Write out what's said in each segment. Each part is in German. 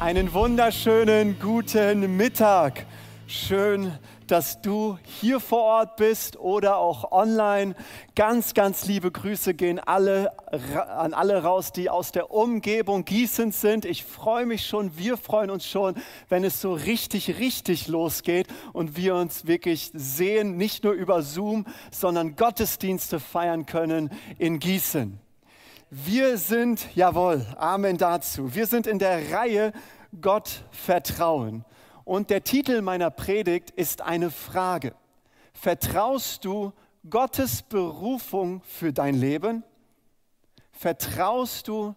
Einen wunderschönen guten Mittag. Schön, dass du hier vor Ort bist oder auch online. Ganz, ganz liebe Grüße gehen alle, an alle raus, die aus der Umgebung Gießen sind. Ich freue mich schon, wir freuen uns schon, wenn es so richtig, richtig losgeht und wir uns wirklich sehen, nicht nur über Zoom, sondern Gottesdienste feiern können in Gießen. Wir sind, jawohl, Amen dazu. Wir sind in der Reihe Gott vertrauen. Und der Titel meiner Predigt ist eine Frage. Vertraust du Gottes Berufung für dein Leben? Vertraust du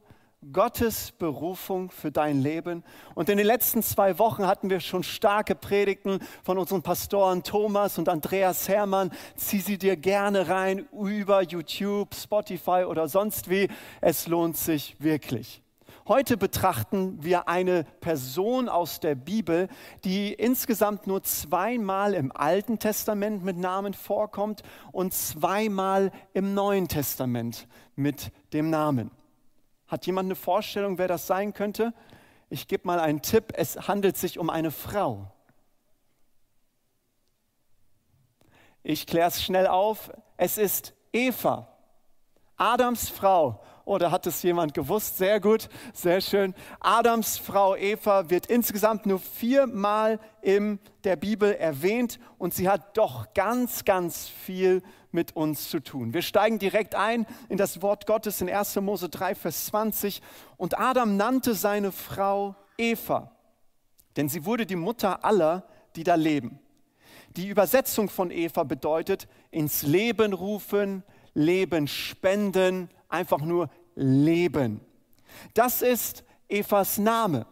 Gottes Berufung für dein Leben. Und in den letzten zwei Wochen hatten wir schon starke Predigten von unseren Pastoren Thomas und Andreas Hermann. Zieh sie dir gerne rein über YouTube, Spotify oder sonst wie. Es lohnt sich wirklich. Heute betrachten wir eine Person aus der Bibel, die insgesamt nur zweimal im Alten Testament mit Namen vorkommt und zweimal im Neuen Testament mit dem Namen. Hat jemand eine Vorstellung, wer das sein könnte? Ich gebe mal einen Tipp. Es handelt sich um eine Frau. Ich kläre es schnell auf. Es ist Eva, Adams Frau. Oder oh, hat es jemand gewusst? Sehr gut, sehr schön. Adams Frau Eva wird insgesamt nur viermal in der Bibel erwähnt und sie hat doch ganz, ganz viel mit uns zu tun. Wir steigen direkt ein in das Wort Gottes in 1. Mose 3, Vers 20. Und Adam nannte seine Frau Eva, denn sie wurde die Mutter aller, die da leben. Die Übersetzung von Eva bedeutet ins Leben rufen, Leben spenden, einfach nur leben. Das ist Evas Name.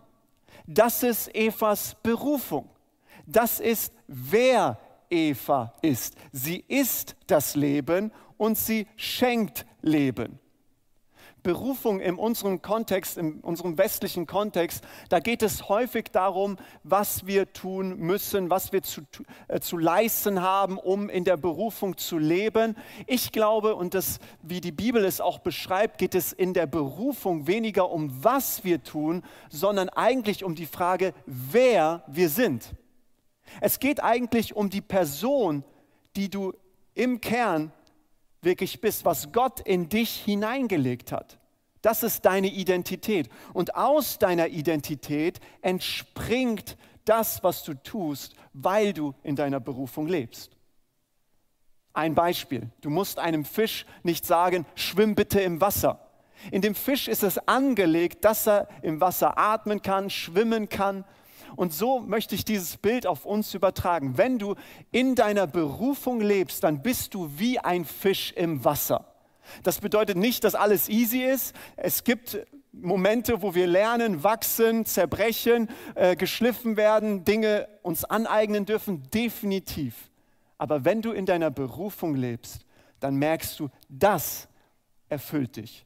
Das ist Evas Berufung. Das ist, wer Eva ist. Sie ist das Leben und sie schenkt Leben. Berufung in unserem Kontext, in unserem westlichen Kontext, da geht es häufig darum, was wir tun müssen, was wir zu, äh, zu leisten haben, um in der Berufung zu leben. Ich glaube, und das, wie die Bibel es auch beschreibt, geht es in der Berufung weniger um, was wir tun, sondern eigentlich um die Frage, wer wir sind. Es geht eigentlich um die Person, die du im Kern wirklich bist, was Gott in dich hineingelegt hat. Das ist deine Identität. Und aus deiner Identität entspringt das, was du tust, weil du in deiner Berufung lebst. Ein Beispiel. Du musst einem Fisch nicht sagen, schwimm bitte im Wasser. In dem Fisch ist es angelegt, dass er im Wasser atmen kann, schwimmen kann und so möchte ich dieses Bild auf uns übertragen. Wenn du in deiner Berufung lebst, dann bist du wie ein Fisch im Wasser. Das bedeutet nicht, dass alles easy ist. Es gibt Momente, wo wir lernen, wachsen, zerbrechen, äh, geschliffen werden, Dinge uns aneignen dürfen, definitiv. Aber wenn du in deiner Berufung lebst, dann merkst du, das erfüllt dich.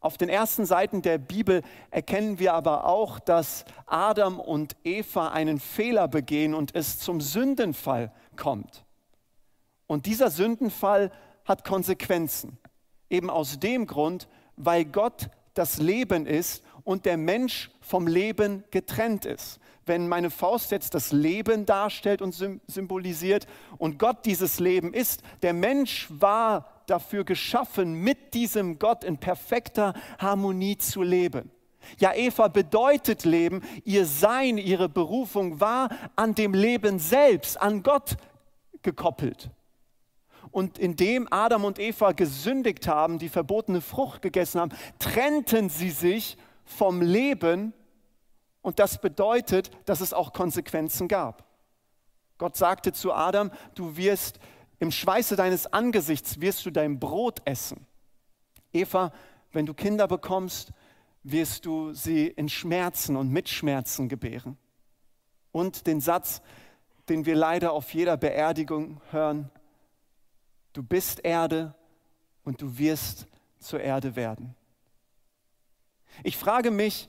Auf den ersten Seiten der Bibel erkennen wir aber auch, dass Adam und Eva einen Fehler begehen und es zum Sündenfall kommt. Und dieser Sündenfall hat Konsequenzen. Eben aus dem Grund, weil Gott das Leben ist und der Mensch vom Leben getrennt ist. Wenn meine Faust jetzt das Leben darstellt und symbolisiert und Gott dieses Leben ist, der Mensch war dafür geschaffen, mit diesem Gott in perfekter Harmonie zu leben. Ja, Eva bedeutet Leben, ihr Sein, ihre Berufung war an dem Leben selbst, an Gott gekoppelt. Und indem Adam und Eva gesündigt haben, die verbotene Frucht gegessen haben, trennten sie sich vom Leben und das bedeutet, dass es auch Konsequenzen gab. Gott sagte zu Adam, du wirst im Schweiße deines Angesichts wirst du dein Brot essen. Eva, wenn du Kinder bekommst, wirst du sie in Schmerzen und mit Schmerzen gebären. Und den Satz, den wir leider auf jeder Beerdigung hören, du bist Erde und du wirst zur Erde werden. Ich frage mich,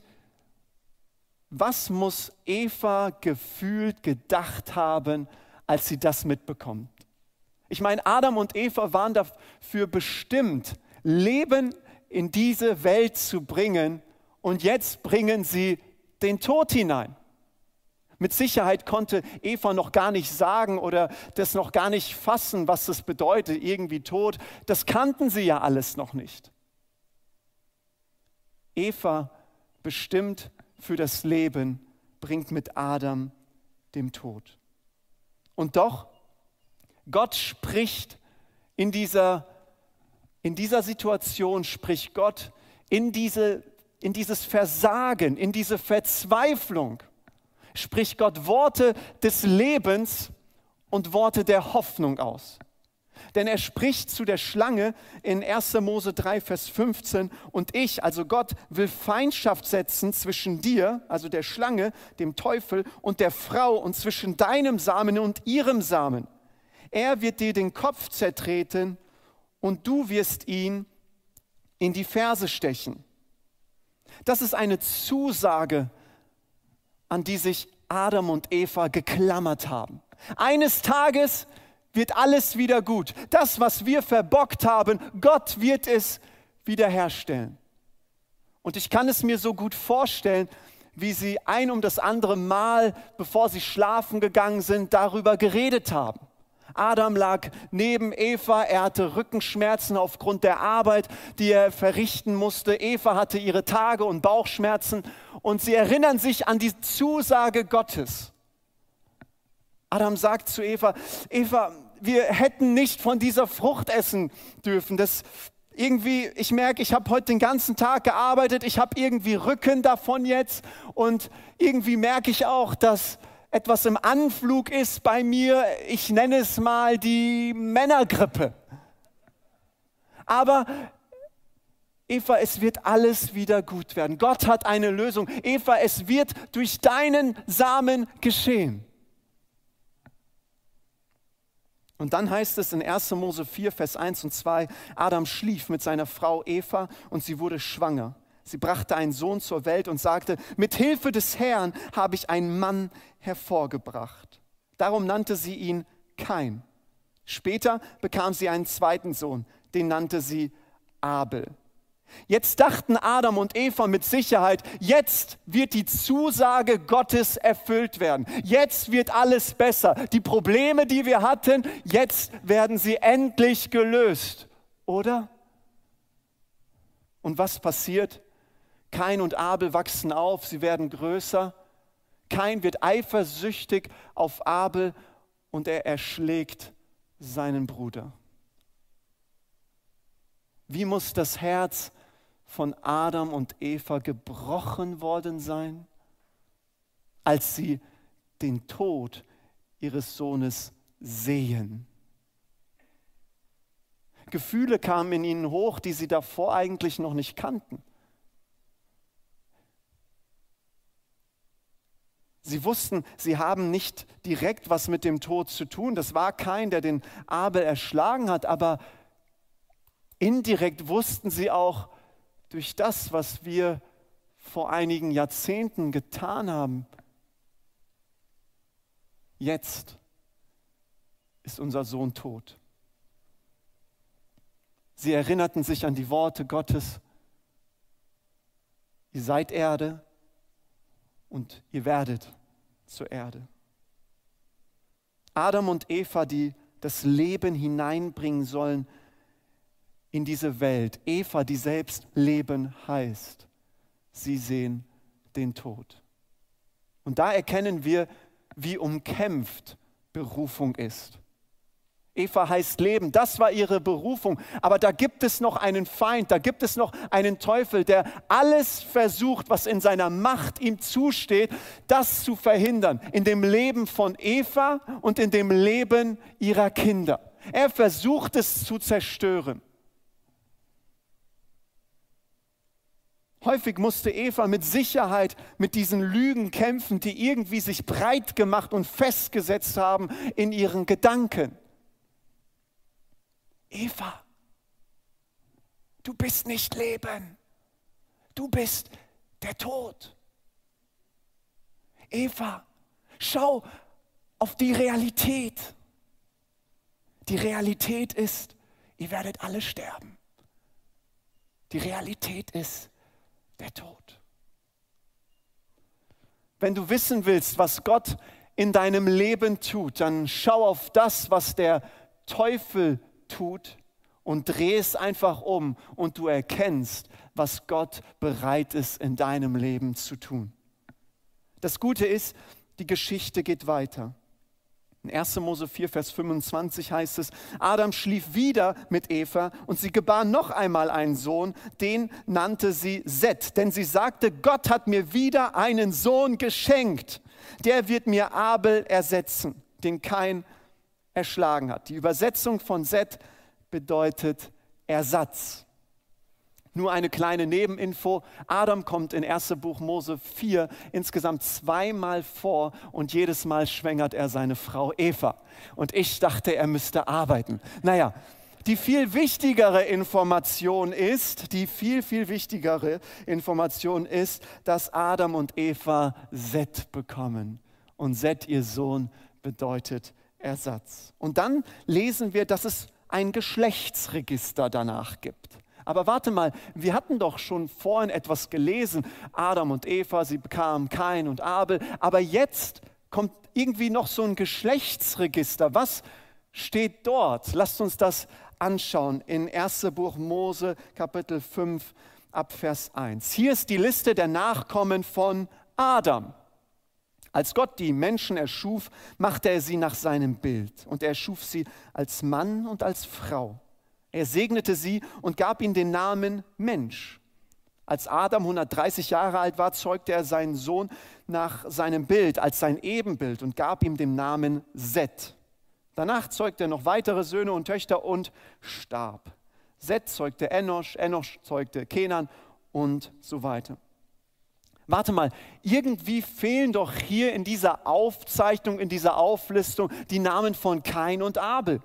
was muss Eva gefühlt gedacht haben, als sie das mitbekommt? Ich meine, Adam und Eva waren dafür bestimmt, Leben in diese Welt zu bringen und jetzt bringen sie den Tod hinein. Mit Sicherheit konnte Eva noch gar nicht sagen oder das noch gar nicht fassen, was das bedeutet, irgendwie Tod. Das kannten sie ja alles noch nicht. Eva bestimmt für das Leben, bringt mit Adam dem Tod. Und doch, Gott spricht in dieser, in dieser Situation, spricht Gott in, diese, in dieses Versagen, in diese Verzweiflung, spricht Gott Worte des Lebens und Worte der Hoffnung aus. Denn er spricht zu der Schlange in 1. Mose 3, Vers 15, und ich, also Gott, will Feindschaft setzen zwischen dir, also der Schlange, dem Teufel, und der Frau und zwischen deinem Samen und ihrem Samen. Er wird dir den Kopf zertreten und du wirst ihn in die Ferse stechen. Das ist eine Zusage, an die sich Adam und Eva geklammert haben. Eines Tages wird alles wieder gut. Das, was wir verbockt haben, Gott wird es wiederherstellen. Und ich kann es mir so gut vorstellen, wie sie ein um das andere Mal, bevor sie schlafen gegangen sind, darüber geredet haben. Adam lag neben Eva, er hatte Rückenschmerzen aufgrund der Arbeit, die er verrichten musste. Eva hatte ihre Tage und Bauchschmerzen und sie erinnern sich an die Zusage Gottes. Adam sagt zu Eva, Eva, wir hätten nicht von dieser Frucht essen dürfen. Das irgendwie, ich merke, ich habe heute den ganzen Tag gearbeitet, ich habe irgendwie Rücken davon jetzt und irgendwie merke ich auch, dass etwas im Anflug ist bei mir. Ich nenne es mal die Männergrippe. Aber Eva, es wird alles wieder gut werden. Gott hat eine Lösung. Eva, es wird durch deinen Samen geschehen. Und dann heißt es in 1. Mose 4, Vers 1 und 2, Adam schlief mit seiner Frau Eva und sie wurde schwanger. Sie brachte einen Sohn zur Welt und sagte, mit Hilfe des Herrn habe ich einen Mann hervorgebracht. Darum nannte sie ihn Kain. Später bekam sie einen zweiten Sohn, den nannte sie Abel. Jetzt dachten Adam und Eva mit Sicherheit, jetzt wird die Zusage Gottes erfüllt werden. Jetzt wird alles besser. Die Probleme, die wir hatten, jetzt werden sie endlich gelöst. Oder? Und was passiert? Kain und Abel wachsen auf, sie werden größer. Kain wird eifersüchtig auf Abel und er erschlägt seinen Bruder. Wie muss das Herz von Adam und Eva gebrochen worden sein, als sie den Tod ihres Sohnes sehen? Gefühle kamen in ihnen hoch, die sie davor eigentlich noch nicht kannten. Sie wussten, sie haben nicht direkt was mit dem Tod zu tun. Das war kein, der den Abel erschlagen hat, aber indirekt wussten sie auch, durch das, was wir vor einigen Jahrzehnten getan haben, jetzt ist unser Sohn tot. Sie erinnerten sich an die Worte Gottes, ihr seid Erde und ihr werdet zur Erde. Adam und Eva, die das Leben hineinbringen sollen, in diese Welt. Eva, die selbst Leben heißt. Sie sehen den Tod. Und da erkennen wir, wie umkämpft Berufung ist. Eva heißt Leben, das war ihre Berufung. Aber da gibt es noch einen Feind, da gibt es noch einen Teufel, der alles versucht, was in seiner Macht ihm zusteht, das zu verhindern. In dem Leben von Eva und in dem Leben ihrer Kinder. Er versucht es zu zerstören. Häufig musste Eva mit Sicherheit mit diesen Lügen kämpfen, die irgendwie sich breit gemacht und festgesetzt haben in ihren Gedanken. Eva, du bist nicht Leben, du bist der Tod. Eva, schau auf die Realität. Die Realität ist, ihr werdet alle sterben. Die Realität ist, der Tod. wenn du wissen willst, was Gott in deinem Leben tut, dann schau auf das, was der Teufel tut und dreh es einfach um und du erkennst, was Gott bereit ist in deinem Leben zu tun. Das Gute ist, die Geschichte geht weiter. In 1. Mose 4, Vers 25 heißt es, Adam schlief wieder mit Eva und sie gebar noch einmal einen Sohn, den nannte sie Set, denn sie sagte, Gott hat mir wieder einen Sohn geschenkt, der wird mir Abel ersetzen, den kein erschlagen hat. Die Übersetzung von Set bedeutet Ersatz. Nur eine kleine Nebeninfo. Adam kommt in 1. Buch Mose 4 insgesamt zweimal vor und jedes Mal schwängert er seine Frau Eva. Und ich dachte, er müsste arbeiten. Naja, die viel wichtigere Information ist, die viel, viel wichtigere Information ist, dass Adam und Eva Set bekommen. Und Set, ihr Sohn, bedeutet Ersatz. Und dann lesen wir, dass es ein Geschlechtsregister danach gibt. Aber warte mal, wir hatten doch schon vorhin etwas gelesen. Adam und Eva, sie bekamen Kain und Abel. Aber jetzt kommt irgendwie noch so ein Geschlechtsregister. Was steht dort? Lasst uns das anschauen in 1. Buch Mose, Kapitel 5, ab Vers 1. Hier ist die Liste der Nachkommen von Adam. Als Gott die Menschen erschuf, machte er sie nach seinem Bild und er erschuf sie als Mann und als Frau. Er segnete sie und gab ihnen den Namen Mensch. Als Adam 130 Jahre alt war, zeugte er seinen Sohn nach seinem Bild, als sein Ebenbild und gab ihm den Namen Set. Danach zeugte er noch weitere Söhne und Töchter und starb. Set zeugte Enosch, Enosch zeugte Kenan und so weiter. Warte mal, irgendwie fehlen doch hier in dieser Aufzeichnung, in dieser Auflistung die Namen von Kain und Abel.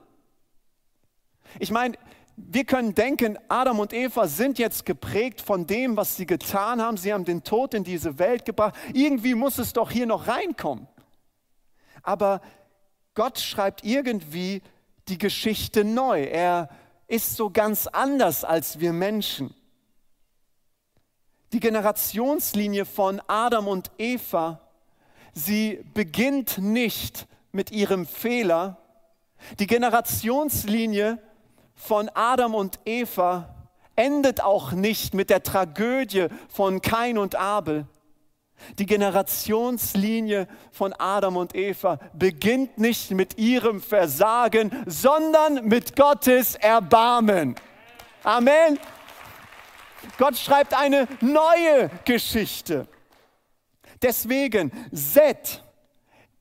Ich meine, wir können denken, Adam und Eva sind jetzt geprägt von dem, was sie getan haben. Sie haben den Tod in diese Welt gebracht. Irgendwie muss es doch hier noch reinkommen. Aber Gott schreibt irgendwie die Geschichte neu. Er ist so ganz anders als wir Menschen. Die Generationslinie von Adam und Eva, sie beginnt nicht mit ihrem Fehler. Die Generationslinie von Adam und Eva endet auch nicht mit der Tragödie von Kain und Abel. Die Generationslinie von Adam und Eva beginnt nicht mit ihrem Versagen, sondern mit Gottes Erbarmen. Amen. Gott schreibt eine neue Geschichte. Deswegen, Set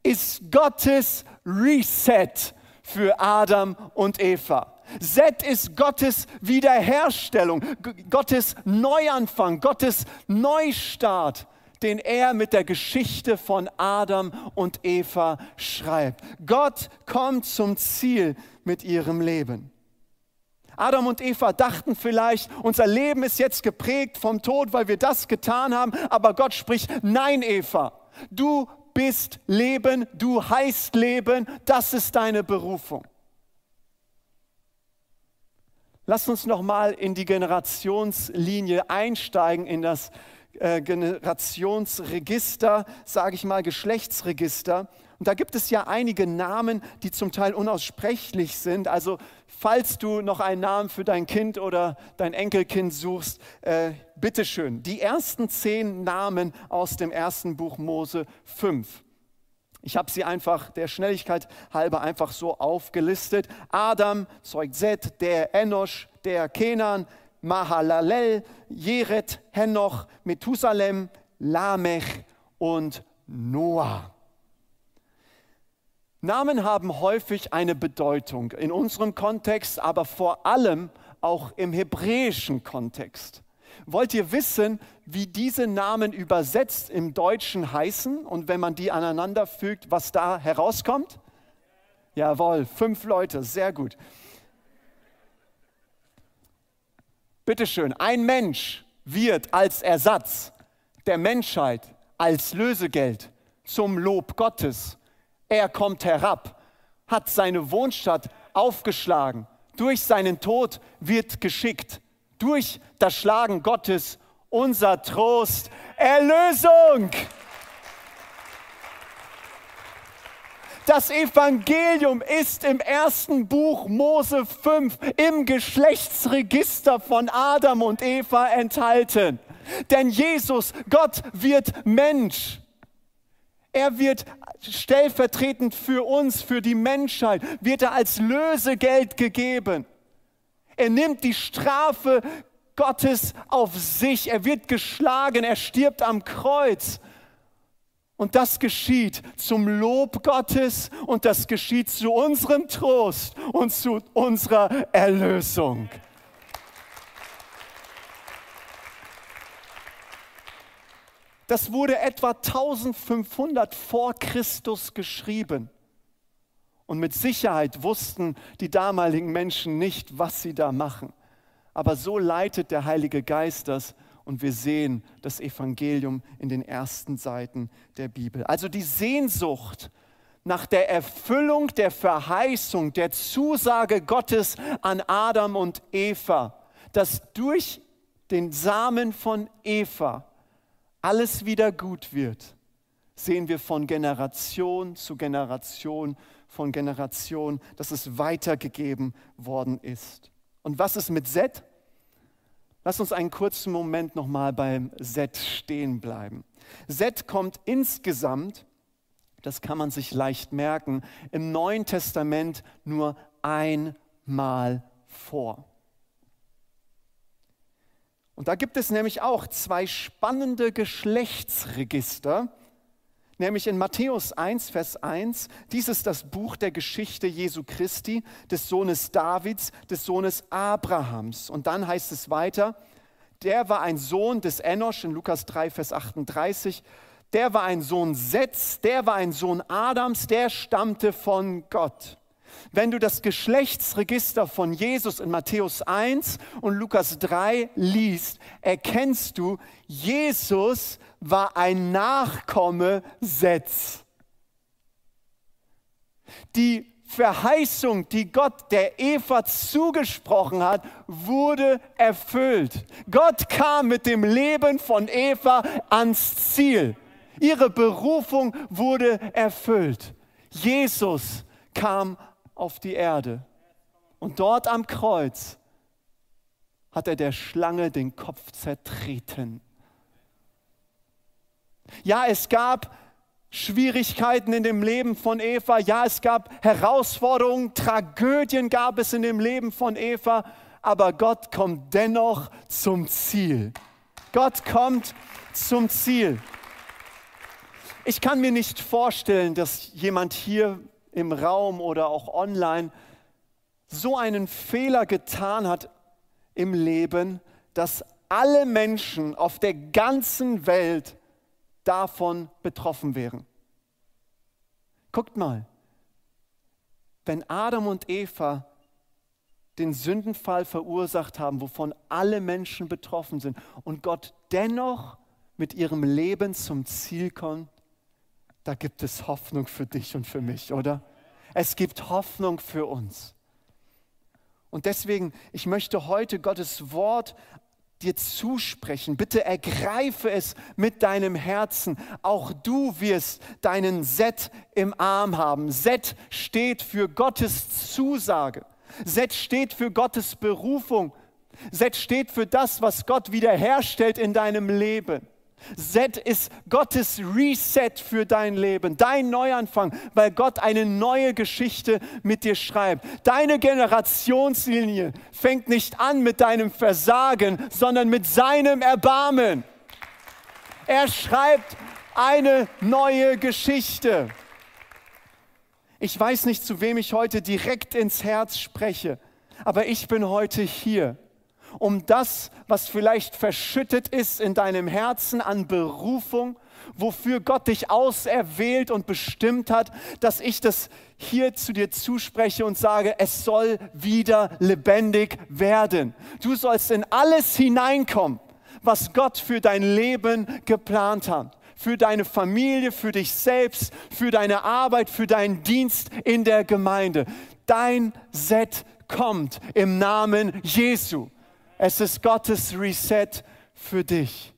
ist Gottes Reset für Adam und Eva. Set ist Gottes Wiederherstellung, Gottes Neuanfang, Gottes Neustart, den er mit der Geschichte von Adam und Eva schreibt. Gott kommt zum Ziel mit ihrem Leben. Adam und Eva dachten vielleicht, unser Leben ist jetzt geprägt vom Tod, weil wir das getan haben, aber Gott spricht, nein Eva, du bist Leben, du heißt Leben, das ist deine Berufung. Lass uns noch mal in die Generationslinie einsteigen, in das äh, Generationsregister, sage ich mal, Geschlechtsregister. Und da gibt es ja einige Namen, die zum Teil unaussprechlich sind. Also falls du noch einen Namen für dein Kind oder dein Enkelkind suchst, äh, bitteschön. Die ersten zehn Namen aus dem ersten Buch Mose 5. Ich habe sie einfach der Schnelligkeit halber einfach so aufgelistet. Adam zeugt Set, der Enosch, der Kenan, Mahalalel, Jeret, Henoch, Methusalem, Lamech und Noah. Namen haben häufig eine Bedeutung in unserem Kontext, aber vor allem auch im hebräischen Kontext. Wollt ihr wissen, wie diese Namen übersetzt im Deutschen heißen und wenn man die aneinander fügt, was da herauskommt? Jawohl, fünf Leute, sehr gut. Bitteschön, ein Mensch wird als Ersatz der Menschheit, als Lösegeld zum Lob Gottes. Er kommt herab, hat seine Wohnstatt aufgeschlagen, durch seinen Tod wird geschickt durch das Schlagen Gottes unser Trost, Erlösung. Das Evangelium ist im ersten Buch Mose 5 im Geschlechtsregister von Adam und Eva enthalten. Denn Jesus, Gott wird Mensch. Er wird stellvertretend für uns, für die Menschheit, wird er als Lösegeld gegeben. Er nimmt die Strafe Gottes auf sich. Er wird geschlagen, er stirbt am Kreuz. Und das geschieht zum Lob Gottes und das geschieht zu unserem Trost und zu unserer Erlösung. Das wurde etwa 1500 vor Christus geschrieben. Und mit Sicherheit wussten die damaligen Menschen nicht, was sie da machen. Aber so leitet der Heilige Geist das und wir sehen das Evangelium in den ersten Seiten der Bibel. Also die Sehnsucht nach der Erfüllung der Verheißung, der Zusage Gottes an Adam und Eva, dass durch den Samen von Eva alles wieder gut wird, sehen wir von Generation zu Generation, von Generation, dass es weitergegeben worden ist. Und was ist mit Seth? Lass uns einen kurzen Moment nochmal beim Seth stehen bleiben. Seth kommt insgesamt, das kann man sich leicht merken, im Neuen Testament nur einmal vor. Und da gibt es nämlich auch zwei spannende Geschlechtsregister, nämlich in Matthäus 1, Vers 1. Dies ist das Buch der Geschichte Jesu Christi, des Sohnes Davids, des Sohnes Abrahams. Und dann heißt es weiter, der war ein Sohn des Enosch in Lukas 3, Vers 38. Der war ein Sohn Setz, der war ein Sohn Adams, der stammte von Gott. Wenn du das Geschlechtsregister von Jesus in Matthäus 1 und Lukas 3 liest, erkennst du, Jesus war ein Nachkomme Setz. Die Verheißung, die Gott der Eva zugesprochen hat, wurde erfüllt. Gott kam mit dem Leben von Eva ans Ziel. Ihre Berufung wurde erfüllt. Jesus kam auf die Erde. Und dort am Kreuz hat er der Schlange den Kopf zertreten. Ja, es gab Schwierigkeiten in dem Leben von Eva. Ja, es gab Herausforderungen, Tragödien gab es in dem Leben von Eva. Aber Gott kommt dennoch zum Ziel. Gott kommt zum Ziel. Ich kann mir nicht vorstellen, dass jemand hier im Raum oder auch online so einen Fehler getan hat im Leben, dass alle Menschen auf der ganzen Welt davon betroffen wären. Guckt mal, wenn Adam und Eva den Sündenfall verursacht haben, wovon alle Menschen betroffen sind, und Gott dennoch mit ihrem Leben zum Ziel kommt, da gibt es Hoffnung für dich und für mich, oder? Es gibt Hoffnung für uns. Und deswegen, ich möchte heute Gottes Wort dir zusprechen. Bitte ergreife es mit deinem Herzen. Auch du wirst deinen Set im Arm haben. Set steht für Gottes Zusage. Set steht für Gottes Berufung. Set steht für das, was Gott wiederherstellt in deinem Leben. Z ist Gottes Reset für dein Leben, dein Neuanfang, weil Gott eine neue Geschichte mit dir schreibt. Deine Generationslinie fängt nicht an mit deinem Versagen, sondern mit seinem Erbarmen. Er schreibt eine neue Geschichte. Ich weiß nicht, zu wem ich heute direkt ins Herz spreche, aber ich bin heute hier um das, was vielleicht verschüttet ist in deinem Herzen an Berufung, wofür Gott dich auserwählt und bestimmt hat, dass ich das hier zu dir zuspreche und sage, es soll wieder lebendig werden. Du sollst in alles hineinkommen, was Gott für dein Leben geplant hat für deine Familie, für dich selbst, für deine Arbeit, für deinen Dienst in der Gemeinde. Dein Set kommt im Namen Jesu. Es ist Gottes Reset für dich.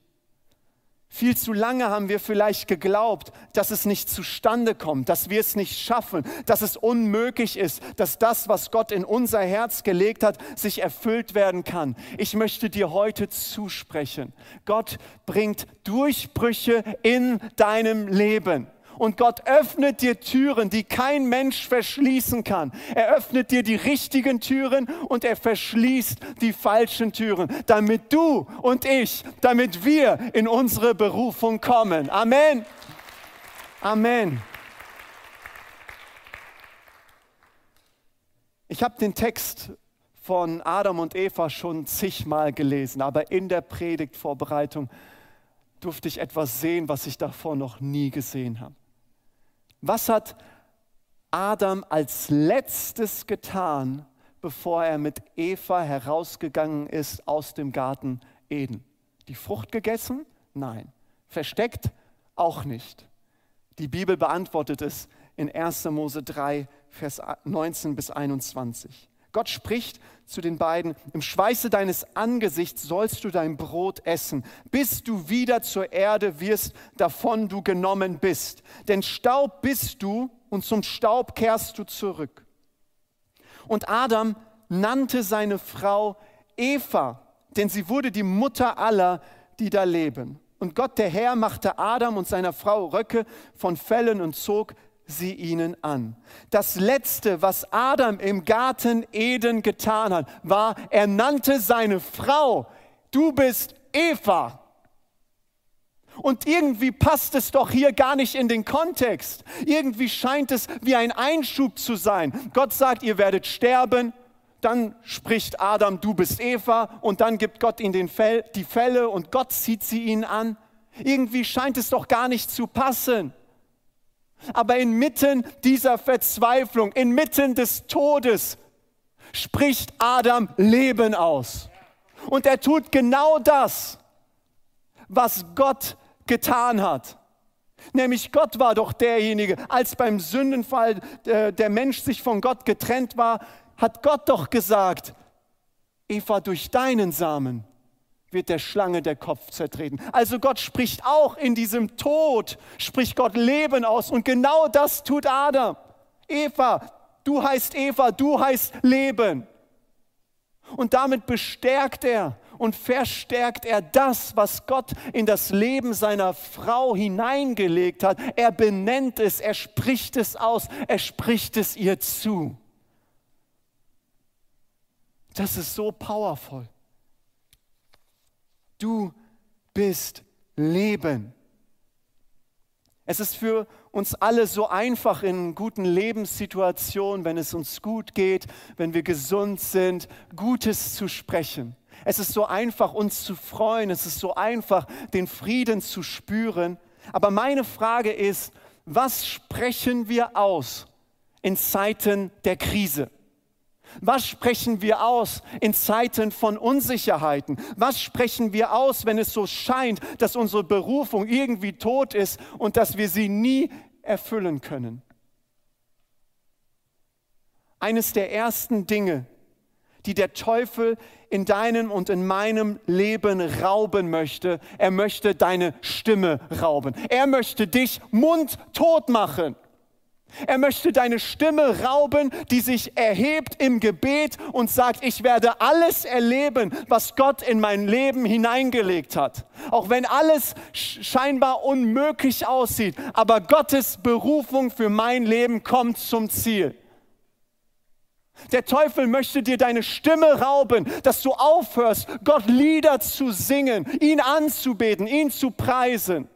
Viel zu lange haben wir vielleicht geglaubt, dass es nicht zustande kommt, dass wir es nicht schaffen, dass es unmöglich ist, dass das, was Gott in unser Herz gelegt hat, sich erfüllt werden kann. Ich möchte dir heute zusprechen. Gott bringt Durchbrüche in deinem Leben. Und Gott öffnet dir Türen, die kein Mensch verschließen kann. Er öffnet dir die richtigen Türen und er verschließt die falschen Türen, damit du und ich, damit wir in unsere Berufung kommen. Amen. Amen. Ich habe den Text von Adam und Eva schon zigmal gelesen, aber in der Predigtvorbereitung durfte ich etwas sehen, was ich davor noch nie gesehen habe. Was hat Adam als letztes getan, bevor er mit Eva herausgegangen ist aus dem Garten Eden? Die Frucht gegessen? Nein. Versteckt? Auch nicht. Die Bibel beantwortet es in 1. Mose 3, Vers 19 bis 21. Gott spricht zu den beiden, im Schweiße deines Angesichts sollst du dein Brot essen, bis du wieder zur Erde wirst, davon du genommen bist. Denn Staub bist du und zum Staub kehrst du zurück. Und Adam nannte seine Frau Eva, denn sie wurde die Mutter aller, die da leben. Und Gott der Herr machte Adam und seiner Frau Röcke von Fellen und zog sie ihnen an. Das Letzte, was Adam im Garten Eden getan hat, war, er nannte seine Frau, du bist Eva. Und irgendwie passt es doch hier gar nicht in den Kontext. Irgendwie scheint es wie ein Einschub zu sein. Gott sagt, ihr werdet sterben. Dann spricht Adam, du bist Eva. Und dann gibt Gott ihnen Fell, die Fälle und Gott zieht sie ihnen an. Irgendwie scheint es doch gar nicht zu passen. Aber inmitten dieser Verzweiflung, inmitten des Todes, spricht Adam Leben aus. Und er tut genau das, was Gott getan hat. Nämlich Gott war doch derjenige, als beim Sündenfall äh, der Mensch sich von Gott getrennt war, hat Gott doch gesagt, Eva, durch deinen Samen wird der Schlange der Kopf zertreten. Also Gott spricht auch in diesem Tod, spricht Gott Leben aus. Und genau das tut Adam. Eva, du heißt Eva, du heißt Leben. Und damit bestärkt er und verstärkt er das, was Gott in das Leben seiner Frau hineingelegt hat. Er benennt es, er spricht es aus, er spricht es ihr zu. Das ist so powerful. Du bist Leben. Es ist für uns alle so einfach in guten Lebenssituationen, wenn es uns gut geht, wenn wir gesund sind, Gutes zu sprechen. Es ist so einfach, uns zu freuen. Es ist so einfach, den Frieden zu spüren. Aber meine Frage ist, was sprechen wir aus in Zeiten der Krise? Was sprechen wir aus in Zeiten von Unsicherheiten? Was sprechen wir aus, wenn es so scheint, dass unsere Berufung irgendwie tot ist und dass wir sie nie erfüllen können? Eines der ersten Dinge, die der Teufel in deinem und in meinem Leben rauben möchte, er möchte deine Stimme rauben. Er möchte dich mundtot machen. Er möchte deine Stimme rauben, die sich erhebt im Gebet und sagt, ich werde alles erleben, was Gott in mein Leben hineingelegt hat. Auch wenn alles scheinbar unmöglich aussieht, aber Gottes Berufung für mein Leben kommt zum Ziel. Der Teufel möchte dir deine Stimme rauben, dass du aufhörst, Gott Lieder zu singen, ihn anzubeten, ihn zu preisen.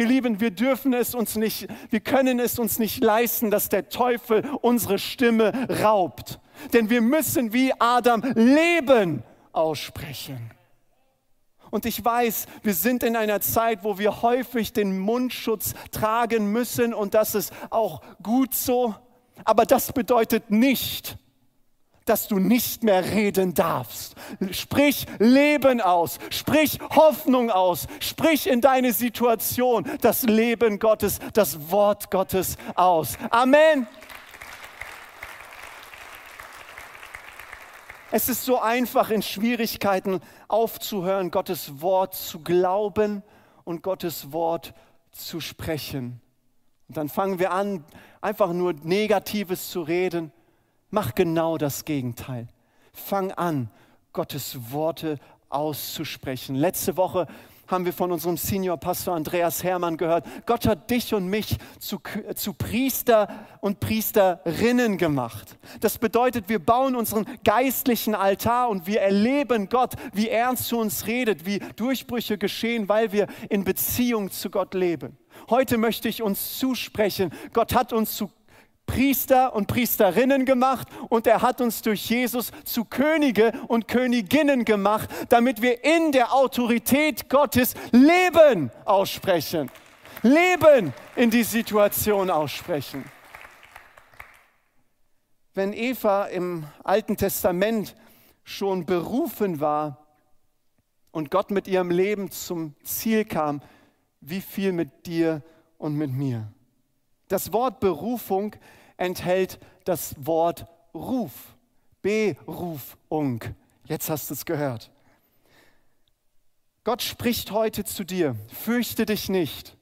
Ihr Lieben, wir dürfen es uns nicht, wir können es uns nicht leisten, dass der Teufel unsere Stimme raubt. Denn wir müssen wie Adam Leben aussprechen. Und ich weiß, wir sind in einer Zeit, wo wir häufig den Mundschutz tragen müssen und das ist auch gut so. Aber das bedeutet nicht, dass du nicht mehr reden darfst. Sprich Leben aus, sprich Hoffnung aus, sprich in deine Situation das Leben Gottes, das Wort Gottes aus. Amen. Es ist so einfach in Schwierigkeiten aufzuhören, Gottes Wort zu glauben und Gottes Wort zu sprechen. Und dann fangen wir an, einfach nur Negatives zu reden. Mach genau das Gegenteil. Fang an, Gottes Worte auszusprechen. Letzte Woche haben wir von unserem Senior Pastor Andreas Hermann gehört. Gott hat dich und mich zu, zu Priester und Priesterinnen gemacht. Das bedeutet, wir bauen unseren geistlichen Altar und wir erleben Gott, wie er zu uns redet, wie Durchbrüche geschehen, weil wir in Beziehung zu Gott leben. Heute möchte ich uns zusprechen, Gott hat uns zu Priester und Priesterinnen gemacht und er hat uns durch Jesus zu Könige und Königinnen gemacht, damit wir in der Autorität Gottes Leben aussprechen. Leben in die Situation aussprechen. Wenn Eva im Alten Testament schon berufen war und Gott mit ihrem Leben zum Ziel kam, wie viel mit dir und mit mir? Das Wort Berufung enthält das Wort Ruf, Berufung. Jetzt hast du es gehört. Gott spricht heute zu dir. Fürchte dich nicht.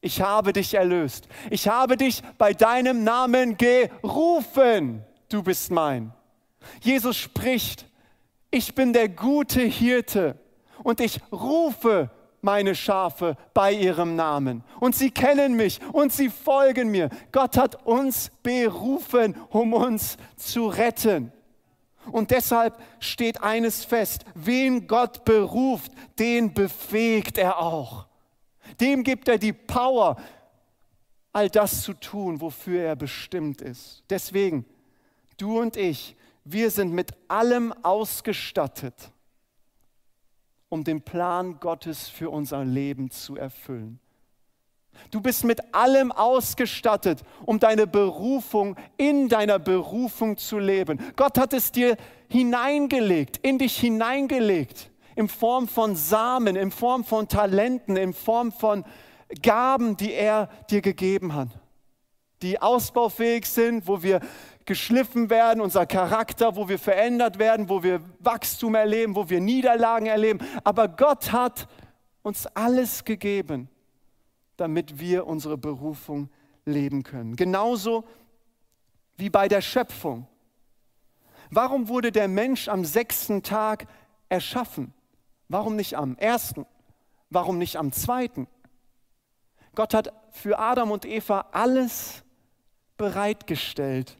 Ich habe dich erlöst. Ich habe dich bei deinem Namen gerufen. Du bist mein. Jesus spricht. Ich bin der gute Hirte und ich rufe meine Schafe bei ihrem Namen. Und sie kennen mich und sie folgen mir. Gott hat uns berufen, um uns zu retten. Und deshalb steht eines fest, wen Gott beruft, den befähigt er auch. Dem gibt er die Power, all das zu tun, wofür er bestimmt ist. Deswegen, du und ich, wir sind mit allem ausgestattet, um den Plan Gottes für unser Leben zu erfüllen. Du bist mit allem ausgestattet, um deine Berufung in deiner Berufung zu leben. Gott hat es dir hineingelegt, in dich hineingelegt, in Form von Samen, in Form von Talenten, in Form von Gaben, die er dir gegeben hat, die ausbaufähig sind, wo wir geschliffen werden, unser Charakter, wo wir verändert werden, wo wir Wachstum erleben, wo wir Niederlagen erleben. Aber Gott hat uns alles gegeben, damit wir unsere Berufung leben können. Genauso wie bei der Schöpfung. Warum wurde der Mensch am sechsten Tag erschaffen? Warum nicht am ersten? Warum nicht am zweiten? Gott hat für Adam und Eva alles bereitgestellt,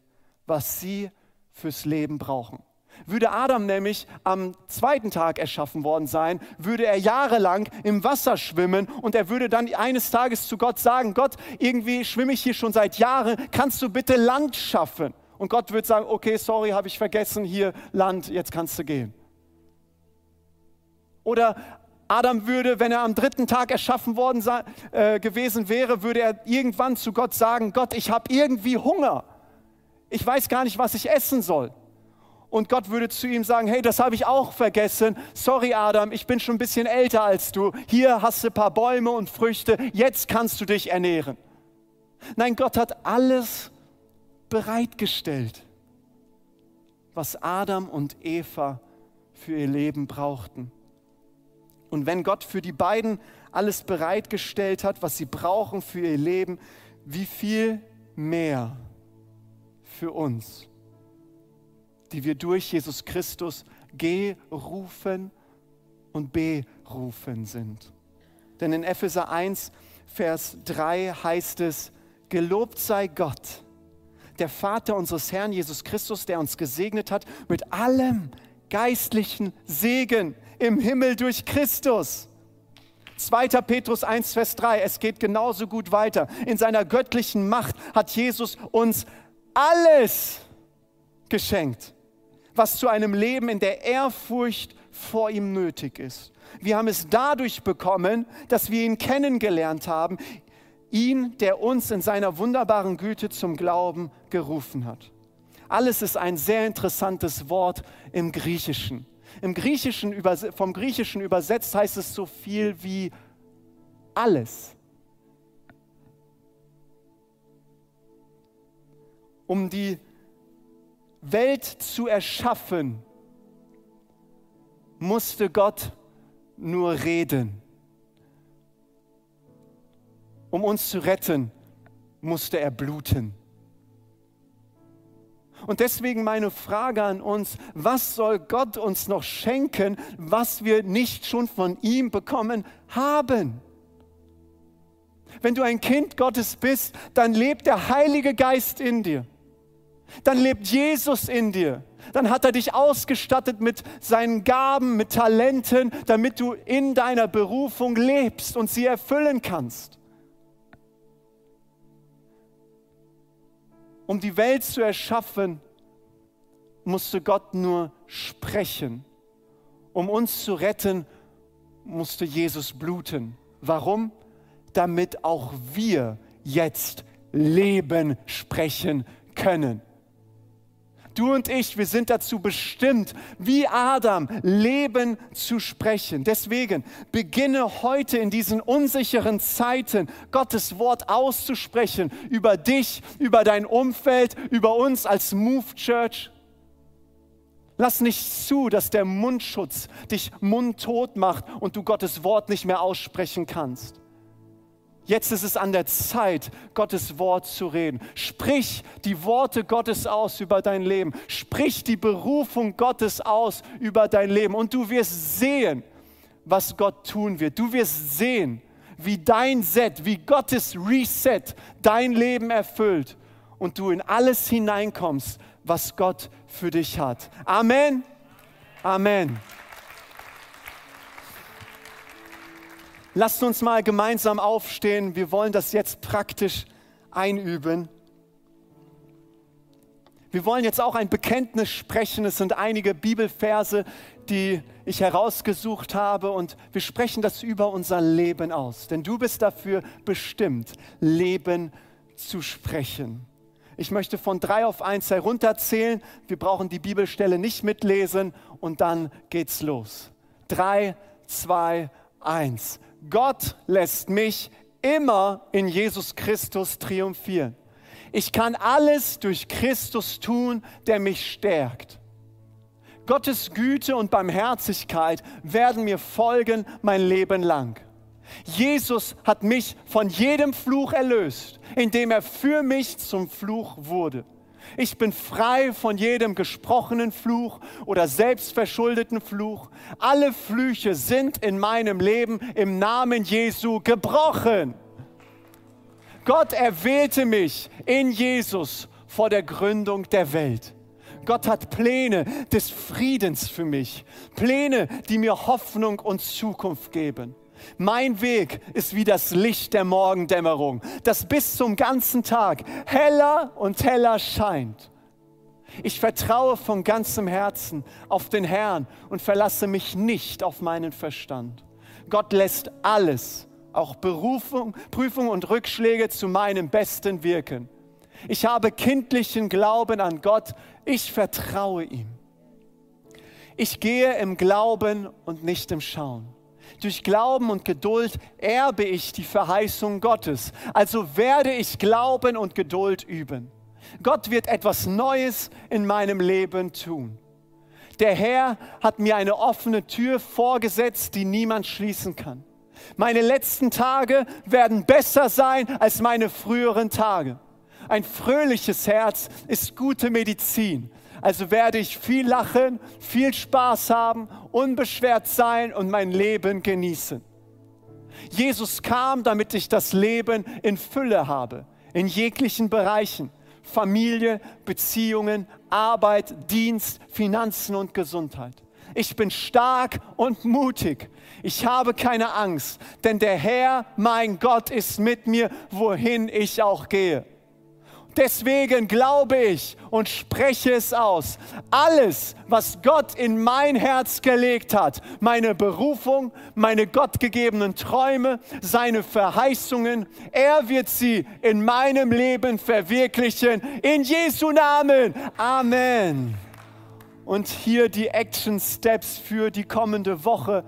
was sie fürs Leben brauchen. Würde Adam nämlich am zweiten Tag erschaffen worden sein, würde er jahrelang im Wasser schwimmen und er würde dann eines Tages zu Gott sagen, Gott, irgendwie schwimme ich hier schon seit Jahren, kannst du bitte Land schaffen? Und Gott würde sagen, okay, sorry, habe ich vergessen, hier Land, jetzt kannst du gehen. Oder Adam würde, wenn er am dritten Tag erschaffen worden sei, äh, gewesen wäre, würde er irgendwann zu Gott sagen, Gott, ich habe irgendwie Hunger ich weiß gar nicht, was ich essen soll. Und Gott würde zu ihm sagen, hey, das habe ich auch vergessen. Sorry, Adam, ich bin schon ein bisschen älter als du. Hier hast du ein paar Bäume und Früchte. Jetzt kannst du dich ernähren. Nein, Gott hat alles bereitgestellt, was Adam und Eva für ihr Leben brauchten. Und wenn Gott für die beiden alles bereitgestellt hat, was sie brauchen für ihr Leben, wie viel mehr für uns, die wir durch Jesus Christus gerufen und berufen sind. Denn in Epheser 1, Vers 3 heißt es, gelobt sei Gott, der Vater unseres Herrn Jesus Christus, der uns gesegnet hat mit allem geistlichen Segen im Himmel durch Christus. 2. Petrus 1, Vers 3, es geht genauso gut weiter. In seiner göttlichen Macht hat Jesus uns alles geschenkt, was zu einem Leben in der Ehrfurcht vor ihm nötig ist. Wir haben es dadurch bekommen, dass wir ihn kennengelernt haben, ihn, der uns in seiner wunderbaren Güte zum Glauben gerufen hat. Alles ist ein sehr interessantes Wort im Griechischen. Im Griechischen vom Griechischen übersetzt heißt es so viel wie alles. Um die Welt zu erschaffen, musste Gott nur reden. um uns zu retten, musste er bluten. Und deswegen meine Frage an uns, was soll Gott uns noch schenken, was wir nicht schon von ihm bekommen haben? Wenn du ein Kind Gottes bist, dann lebt der Heilige Geist in dir. Dann lebt Jesus in dir. Dann hat er dich ausgestattet mit seinen Gaben, mit Talenten, damit du in deiner Berufung lebst und sie erfüllen kannst. Um die Welt zu erschaffen, musste Gott nur sprechen. Um uns zu retten, musste Jesus bluten. Warum? Damit auch wir jetzt Leben sprechen können. Du und ich, wir sind dazu bestimmt, wie Adam, Leben zu sprechen. Deswegen beginne heute in diesen unsicheren Zeiten Gottes Wort auszusprechen über dich, über dein Umfeld, über uns als Move Church. Lass nicht zu, dass der Mundschutz dich mundtot macht und du Gottes Wort nicht mehr aussprechen kannst. Jetzt ist es an der Zeit, Gottes Wort zu reden. Sprich die Worte Gottes aus über dein Leben. Sprich die Berufung Gottes aus über dein Leben. Und du wirst sehen, was Gott tun wird. Du wirst sehen, wie dein Set, wie Gottes Reset dein Leben erfüllt und du in alles hineinkommst, was Gott für dich hat. Amen. Amen. Lasst uns mal gemeinsam aufstehen. Wir wollen das jetzt praktisch einüben. Wir wollen jetzt auch ein Bekenntnis sprechen. Es sind einige Bibelverse, die ich herausgesucht habe und wir sprechen das über unser Leben aus. Denn du bist dafür bestimmt, Leben zu sprechen. Ich möchte von drei auf eins herunterzählen. Wir brauchen die Bibelstelle nicht mitlesen und dann geht's los. Drei, zwei, eins. Gott lässt mich immer in Jesus Christus triumphieren. Ich kann alles durch Christus tun, der mich stärkt. Gottes Güte und Barmherzigkeit werden mir folgen mein Leben lang. Jesus hat mich von jedem Fluch erlöst, indem er für mich zum Fluch wurde. Ich bin frei von jedem gesprochenen Fluch oder selbstverschuldeten Fluch. Alle Flüche sind in meinem Leben im Namen Jesu gebrochen. Gott erwählte mich in Jesus vor der Gründung der Welt. Gott hat Pläne des Friedens für mich, Pläne, die mir Hoffnung und Zukunft geben. Mein Weg ist wie das Licht der Morgendämmerung, das bis zum ganzen Tag heller und heller scheint. Ich vertraue von ganzem Herzen auf den Herrn und verlasse mich nicht auf meinen Verstand. Gott lässt alles, auch Berufung, Prüfung und Rückschläge zu meinem Besten wirken. Ich habe kindlichen Glauben an Gott. Ich vertraue ihm. Ich gehe im Glauben und nicht im Schauen. Durch Glauben und Geduld erbe ich die Verheißung Gottes. Also werde ich Glauben und Geduld üben. Gott wird etwas Neues in meinem Leben tun. Der Herr hat mir eine offene Tür vorgesetzt, die niemand schließen kann. Meine letzten Tage werden besser sein als meine früheren Tage. Ein fröhliches Herz ist gute Medizin. Also werde ich viel lachen, viel Spaß haben, unbeschwert sein und mein Leben genießen. Jesus kam, damit ich das Leben in Fülle habe, in jeglichen Bereichen. Familie, Beziehungen, Arbeit, Dienst, Finanzen und Gesundheit. Ich bin stark und mutig. Ich habe keine Angst, denn der Herr, mein Gott, ist mit mir, wohin ich auch gehe. Deswegen glaube ich und spreche es aus. Alles, was Gott in mein Herz gelegt hat, meine Berufung, meine gottgegebenen Träume, seine Verheißungen, er wird sie in meinem Leben verwirklichen. In Jesu Namen. Amen. Und hier die Action Steps für die kommende Woche.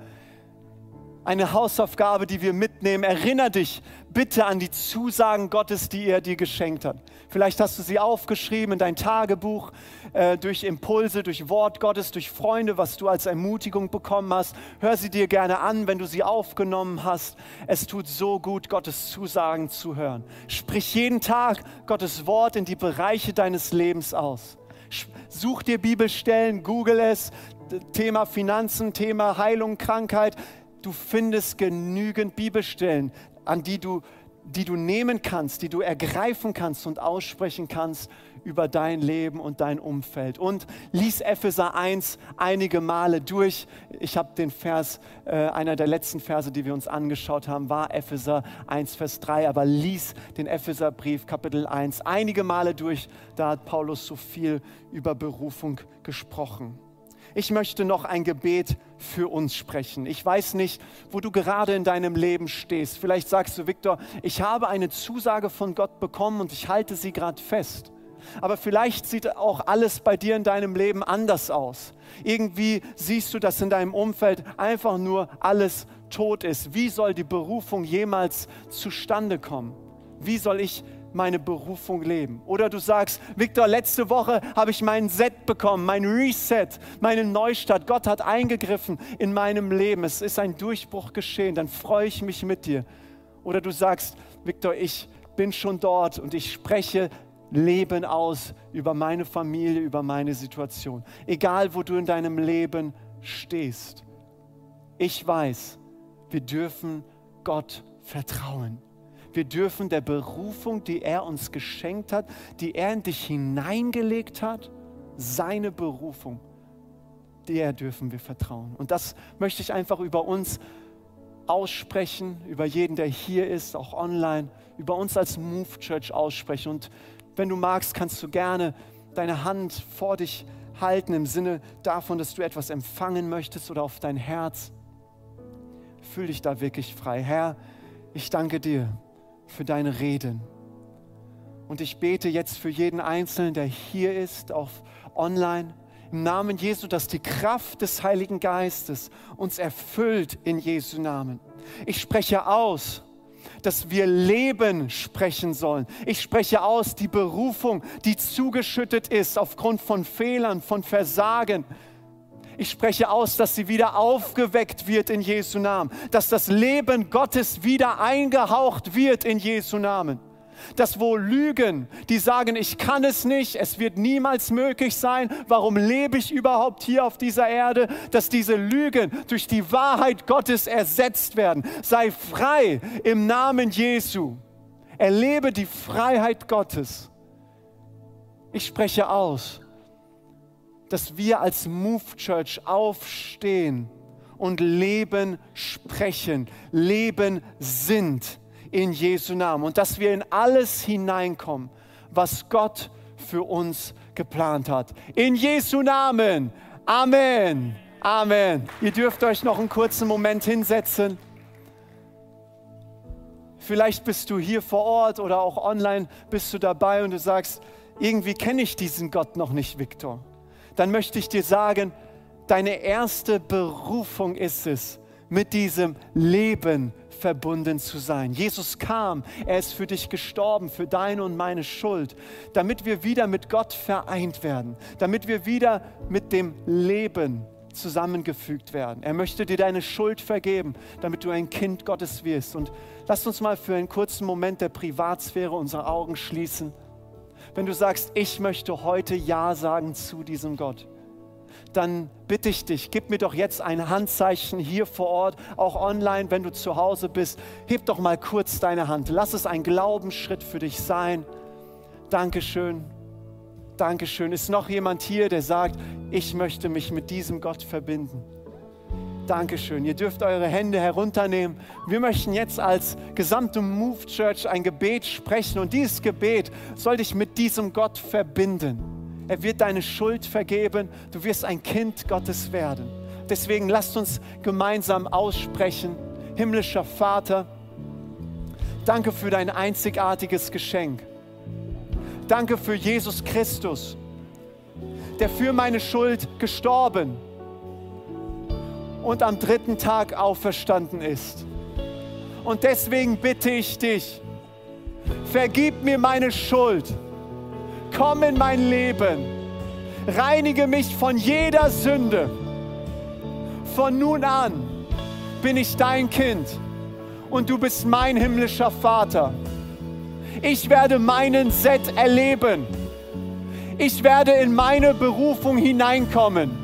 Eine Hausaufgabe, die wir mitnehmen. Erinner dich, bitte an die Zusagen Gottes, die er dir geschenkt hat. Vielleicht hast du sie aufgeschrieben in dein Tagebuch, äh, durch Impulse, durch Wort Gottes, durch Freunde, was du als Ermutigung bekommen hast. Hör sie dir gerne an, wenn du sie aufgenommen hast. Es tut so gut, Gottes Zusagen zu hören. Sprich jeden Tag Gottes Wort in die Bereiche deines Lebens aus. Such dir Bibelstellen, google es, Thema Finanzen, Thema Heilung, Krankheit. Du findest genügend Bibelstellen, an die du die du nehmen kannst, die du ergreifen kannst und aussprechen kannst über dein Leben und dein Umfeld. Und lies Epheser 1 einige Male durch. Ich habe den Vers, äh, einer der letzten Verse, die wir uns angeschaut haben, war Epheser 1, Vers 3. Aber lies den Epheserbrief Kapitel 1 einige Male durch. Da hat Paulus so viel über Berufung gesprochen. Ich möchte noch ein Gebet für uns sprechen. Ich weiß nicht, wo du gerade in deinem Leben stehst. Vielleicht sagst du, Viktor, ich habe eine Zusage von Gott bekommen und ich halte sie gerade fest. Aber vielleicht sieht auch alles bei dir in deinem Leben anders aus. Irgendwie siehst du, dass in deinem Umfeld einfach nur alles tot ist. Wie soll die Berufung jemals zustande kommen? Wie soll ich meine Berufung leben. Oder du sagst, Victor, letzte Woche habe ich meinen Set bekommen, mein Reset, meine Neustart. Gott hat eingegriffen in meinem Leben. Es ist ein Durchbruch geschehen. Dann freue ich mich mit dir. Oder du sagst, Victor, ich bin schon dort und ich spreche Leben aus über meine Familie, über meine Situation. Egal, wo du in deinem Leben stehst. Ich weiß, wir dürfen Gott vertrauen. Wir dürfen der Berufung, die er uns geschenkt hat, die er in dich hineingelegt hat, seine Berufung, der dürfen wir vertrauen. Und das möchte ich einfach über uns aussprechen, über jeden, der hier ist, auch online, über uns als Move Church aussprechen. Und wenn du magst, kannst du gerne deine Hand vor dich halten im Sinne davon, dass du etwas empfangen möchtest oder auf dein Herz. Fühl dich da wirklich frei. Herr, ich danke dir für deine Reden. Und ich bete jetzt für jeden Einzelnen, der hier ist, auch online, im Namen Jesu, dass die Kraft des Heiligen Geistes uns erfüllt in Jesu Namen. Ich spreche aus, dass wir Leben sprechen sollen. Ich spreche aus die Berufung, die zugeschüttet ist aufgrund von Fehlern, von Versagen, ich spreche aus, dass sie wieder aufgeweckt wird in Jesu Namen, dass das Leben Gottes wieder eingehaucht wird in Jesu Namen. Dass wo Lügen, die sagen, ich kann es nicht, es wird niemals möglich sein, warum lebe ich überhaupt hier auf dieser Erde, dass diese Lügen durch die Wahrheit Gottes ersetzt werden. Sei frei im Namen Jesu. Erlebe die Freiheit Gottes. Ich spreche aus, dass wir als Move Church aufstehen und Leben sprechen, Leben sind in Jesu Namen und dass wir in alles hineinkommen, was Gott für uns geplant hat. In Jesu Namen. Amen. Amen. Ihr dürft euch noch einen kurzen Moment hinsetzen. Vielleicht bist du hier vor Ort oder auch online bist du dabei und du sagst, irgendwie kenne ich diesen Gott noch nicht, Viktor dann möchte ich dir sagen, deine erste Berufung ist es, mit diesem Leben verbunden zu sein. Jesus kam, er ist für dich gestorben, für deine und meine Schuld, damit wir wieder mit Gott vereint werden, damit wir wieder mit dem Leben zusammengefügt werden. Er möchte dir deine Schuld vergeben, damit du ein Kind Gottes wirst. Und lass uns mal für einen kurzen Moment der Privatsphäre unsere Augen schließen wenn du sagst, ich möchte heute Ja sagen zu diesem Gott, dann bitte ich dich, gib mir doch jetzt ein Handzeichen hier vor Ort, auch online, wenn du zu Hause bist. Heb doch mal kurz deine Hand. Lass es ein Glaubensschritt für dich sein. Dankeschön. Dankeschön. Ist noch jemand hier, der sagt, ich möchte mich mit diesem Gott verbinden? Dankeschön. Ihr dürft eure Hände herunternehmen. Wir möchten jetzt als gesamte Move Church ein Gebet sprechen und dieses Gebet soll dich mit diesem Gott verbinden. Er wird deine Schuld vergeben. Du wirst ein Kind Gottes werden. Deswegen lasst uns gemeinsam aussprechen. Himmlischer Vater, danke für dein einzigartiges Geschenk. Danke für Jesus Christus, der für meine Schuld gestorben ist und am dritten Tag auferstanden ist. Und deswegen bitte ich dich, vergib mir meine Schuld, komm in mein Leben, reinige mich von jeder Sünde. Von nun an bin ich dein Kind und du bist mein himmlischer Vater. Ich werde meinen Set erleben. Ich werde in meine Berufung hineinkommen.